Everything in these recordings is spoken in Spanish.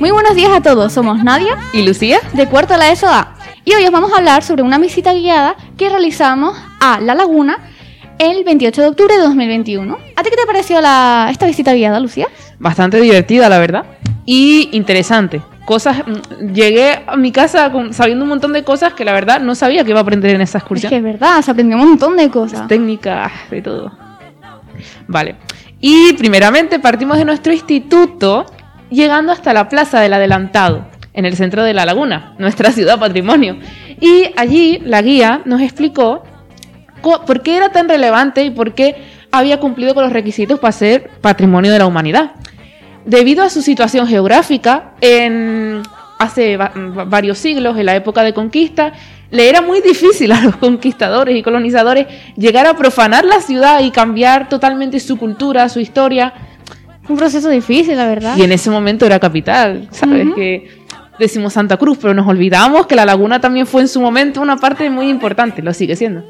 Muy buenos días a todos, somos Nadia y Lucía de cuarto a la ESO A y hoy os vamos a hablar sobre una visita guiada que realizamos a La Laguna el 28 de octubre de 2021. ¿A ti qué te pareció la, esta visita guiada, Lucía? Bastante divertida, la verdad, y interesante. Cosas, mm, llegué a mi casa sabiendo un montón de cosas que la verdad no sabía que iba a aprender en esa excursión. Es que es verdad, se aprendió un montón de cosas. Técnicas, de todo. Vale. Y primeramente partimos de nuestro instituto llegando hasta la Plaza del Adelantado, en el centro de La Laguna, nuestra ciudad patrimonio. Y allí la guía nos explicó por qué era tan relevante y por qué había cumplido con los requisitos para ser patrimonio de la humanidad. Debido a su situación geográfica, en hace varios siglos, en la época de conquista, le era muy difícil a los conquistadores y colonizadores llegar a profanar la ciudad y cambiar totalmente su cultura, su historia. Un proceso difícil, la verdad. Y en ese momento era capital, ¿sabes? Que decimos Santa Cruz, pero nos olvidamos que la laguna también fue en su momento una parte muy importante, lo sigue siendo.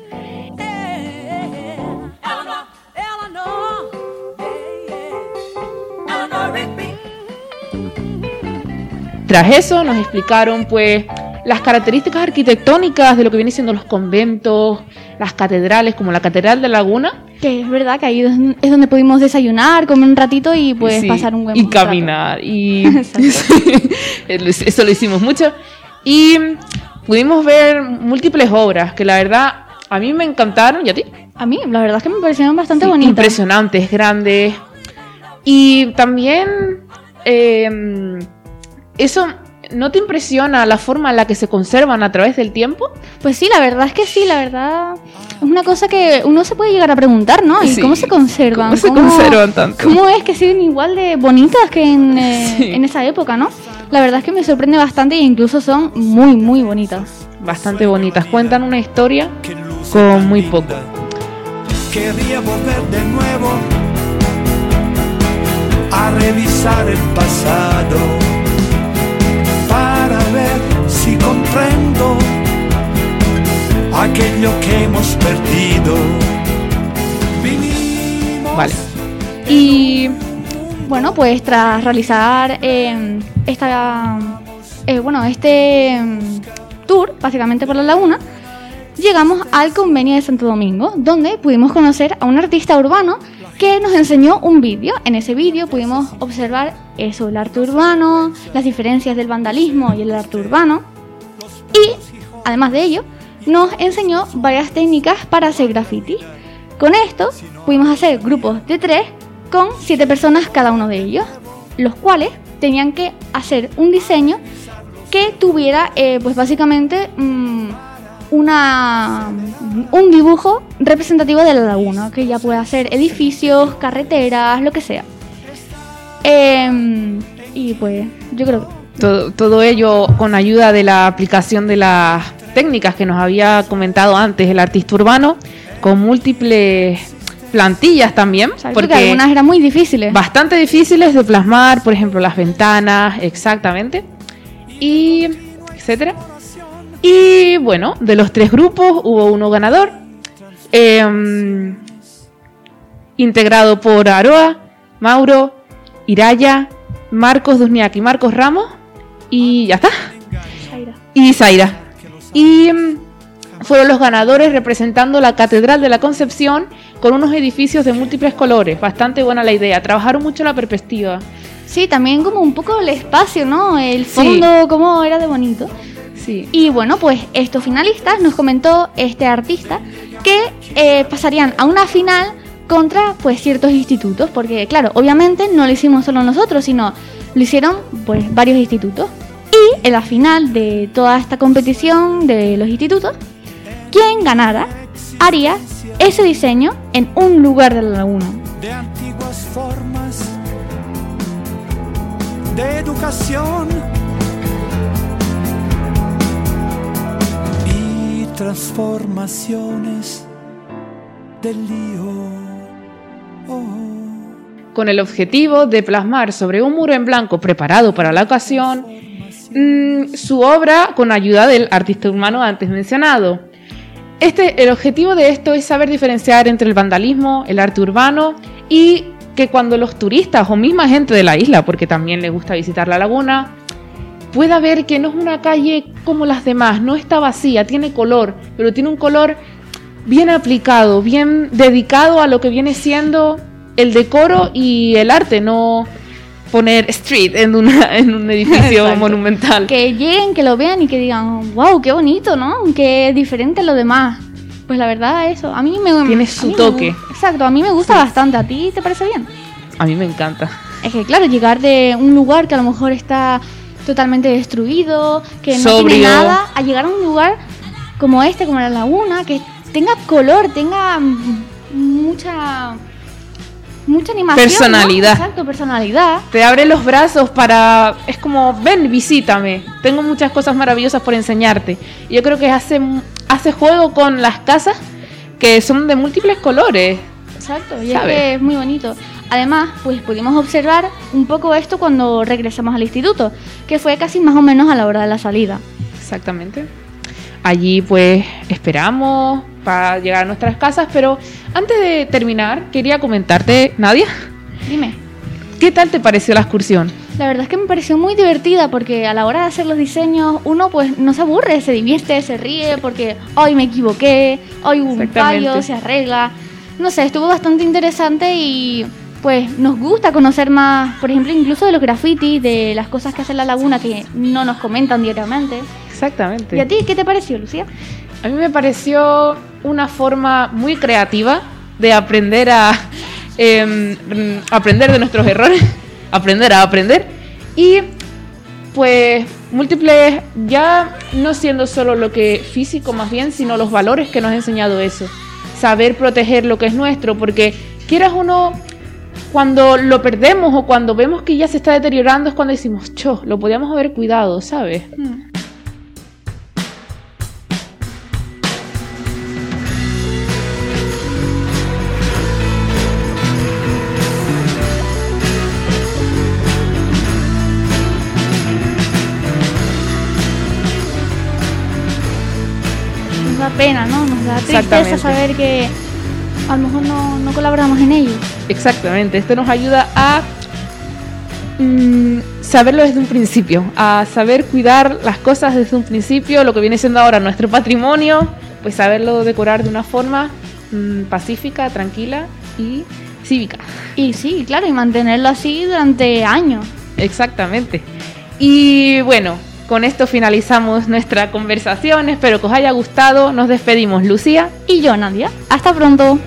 Tras eso nos explicaron pues las características arquitectónicas de lo que vienen siendo los conventos, las catedrales, como la Catedral de Laguna. Que es verdad que ahí es donde pudimos desayunar, comer un ratito y pues pasar un buen Y caminar. Y eso lo hicimos mucho. Y pudimos ver múltiples obras que la verdad a mí me encantaron. ¿Y a ti? A mí, la verdad es que me parecieron bastante bonitas. Impresionantes, grandes. Y también eh, eso ¿No te impresiona la forma en la que se conservan a través del tiempo? Pues sí, la verdad es que sí, la verdad es una cosa que uno se puede llegar a preguntar, ¿no? ¿Y cómo se conservan? ¿Cómo se conservan tanto? ¿Cómo es que siguen igual de bonitas que en, eh, en esa época, no? La verdad es que me sorprende bastante e incluso son muy, muy bonitas. Bastante bonitas. Cuentan una historia con muy poco. Quería volver de nuevo a revisar el pasado aquello que hemos perdido. vale. Y bueno, pues tras realizar em, esta, eh, bueno, este em, tour, básicamente por la laguna, llegamos al convenio de Santo Domingo, donde pudimos conocer a un artista urbano que nos enseñó un vídeo. En ese vídeo pudimos observar eso, el arte urbano, las diferencias del vandalismo y el arte urbano. Y, además de ello, nos enseñó varias técnicas para hacer graffiti. Con esto pudimos hacer grupos de tres con siete personas cada uno de ellos, los cuales tenían que hacer un diseño que tuviera, eh, pues básicamente, mm, una, un dibujo representativo de la laguna, que ya puede ser edificios, carreteras, lo que sea. Em, y pues yo creo todo, todo ello con ayuda de la aplicación de las técnicas que nos había comentado antes el artista urbano, con múltiples plantillas también, porque algunas eran muy difíciles. Bastante difíciles de plasmar, por ejemplo, las ventanas, exactamente, y etcétera. Y bueno, de los tres grupos hubo uno ganador, em, integrado por Aroa, Mauro, Iraya, Marcos Duzniak y Marcos Ramos, y ya está. Y Zaira. Y em, fueron los ganadores representando la Catedral de la Concepción con unos edificios de múltiples colores. Bastante buena la idea. Trabajaron mucho la perspectiva. Sí, también como un poco el espacio, ¿no? El fondo, como era de bonito. Y bueno, pues estos finalistas nos comentó este artista que eh, pasarían a una final contra pues ciertos institutos, porque claro, obviamente no lo hicimos solo nosotros, sino lo hicieron pues varios institutos. Y en la final de toda esta competición de los institutos, quien ganara haría ese diseño en un lugar de la laguna. De antiguas formas de educación transformaciones del lío. Oh. Con el objetivo de plasmar sobre un muro en blanco preparado para la ocasión mm, su obra con ayuda del artista humano antes mencionado. Este, el objetivo de esto es saber diferenciar entre el vandalismo, el arte urbano y que cuando los turistas o misma gente de la isla, porque también les gusta visitar la laguna, pueda ver que no es una calle como las demás, no está vacía, tiene color, pero tiene un color bien aplicado, bien dedicado a lo que viene siendo el decoro y el arte, no poner street en, una, en un edificio Exacto. monumental. Que lleguen, que lo vean y que digan, wow, qué bonito, ¿no? Qué diferente a lo demás. Pues la verdad, eso, a mí me Tiene su me toque. gu- exacto, a mí me gusta bastante. ¿A ti te parece bien? A mí me encanta. Es que, claro, llegar de un lugar que a lo mejor está totalmente destruido, que no Sobrio. tiene nada, a llegar a un lugar como este, como la laguna, que tenga color, tenga mucha mucha animación. ¿no? Personalidad. Exacto, personalidad. Te abre los brazos para... Es como, ven, visítame. Tengo muchas cosas maravillosas por enseñarte. Y yo creo que hace, hace juego con las casas que son de múltiples colores. Exacto, y es que es muy bonito. Además, pues pudimos observar un poco esto cuando regresamos al instituto, que fue casi más o menos a la hora de la salida. Exactamente. Allí pues esperamos para llegar a nuestras casas, pero antes de terminar quería comentarte, Nadia, Dime. ¿qué tal te pareció la excursión? La verdad es que me pareció muy divertida porque a la hora de hacer los diseños uno pues no se aburre, se divierte, se ríe porque hoy me equivoqué, hoy hubo un fallo, se arregla. No sé, estuvo bastante interesante y pues nos gusta conocer más, por ejemplo, incluso de los grafitis, de las cosas que hace la laguna que no nos comentan diariamente. Exactamente. ¿Y a ti qué te pareció, Lucía? A mí me pareció una forma muy creativa de aprender a em, mm, aprender de nuestros errores, aprender a aprender y pues múltiples ya no siendo solo lo que físico más bien, sino los valores que nos ha enseñado eso. Saber proteger lo que es nuestro, porque quieras uno cuando lo perdemos o cuando vemos que ya se está deteriorando es cuando decimos, cho, lo podíamos haber cuidado, ¿sabes? Nos pena, ¿no? Nos da tristeza saber que a lo mejor no, no colaboramos en ello. Exactamente, esto nos ayuda a mm, saberlo desde un principio, a saber cuidar las cosas desde un principio, lo que viene siendo ahora nuestro patrimonio, pues saberlo decorar de una forma mm, pacífica, tranquila y cívica. Y sí, claro, y mantenerlo así durante años. Exactamente. Y bueno, con esto finalizamos nuestra conversación, espero que os haya gustado, nos despedimos Lucía. Y yo, Nadia. Hasta pronto.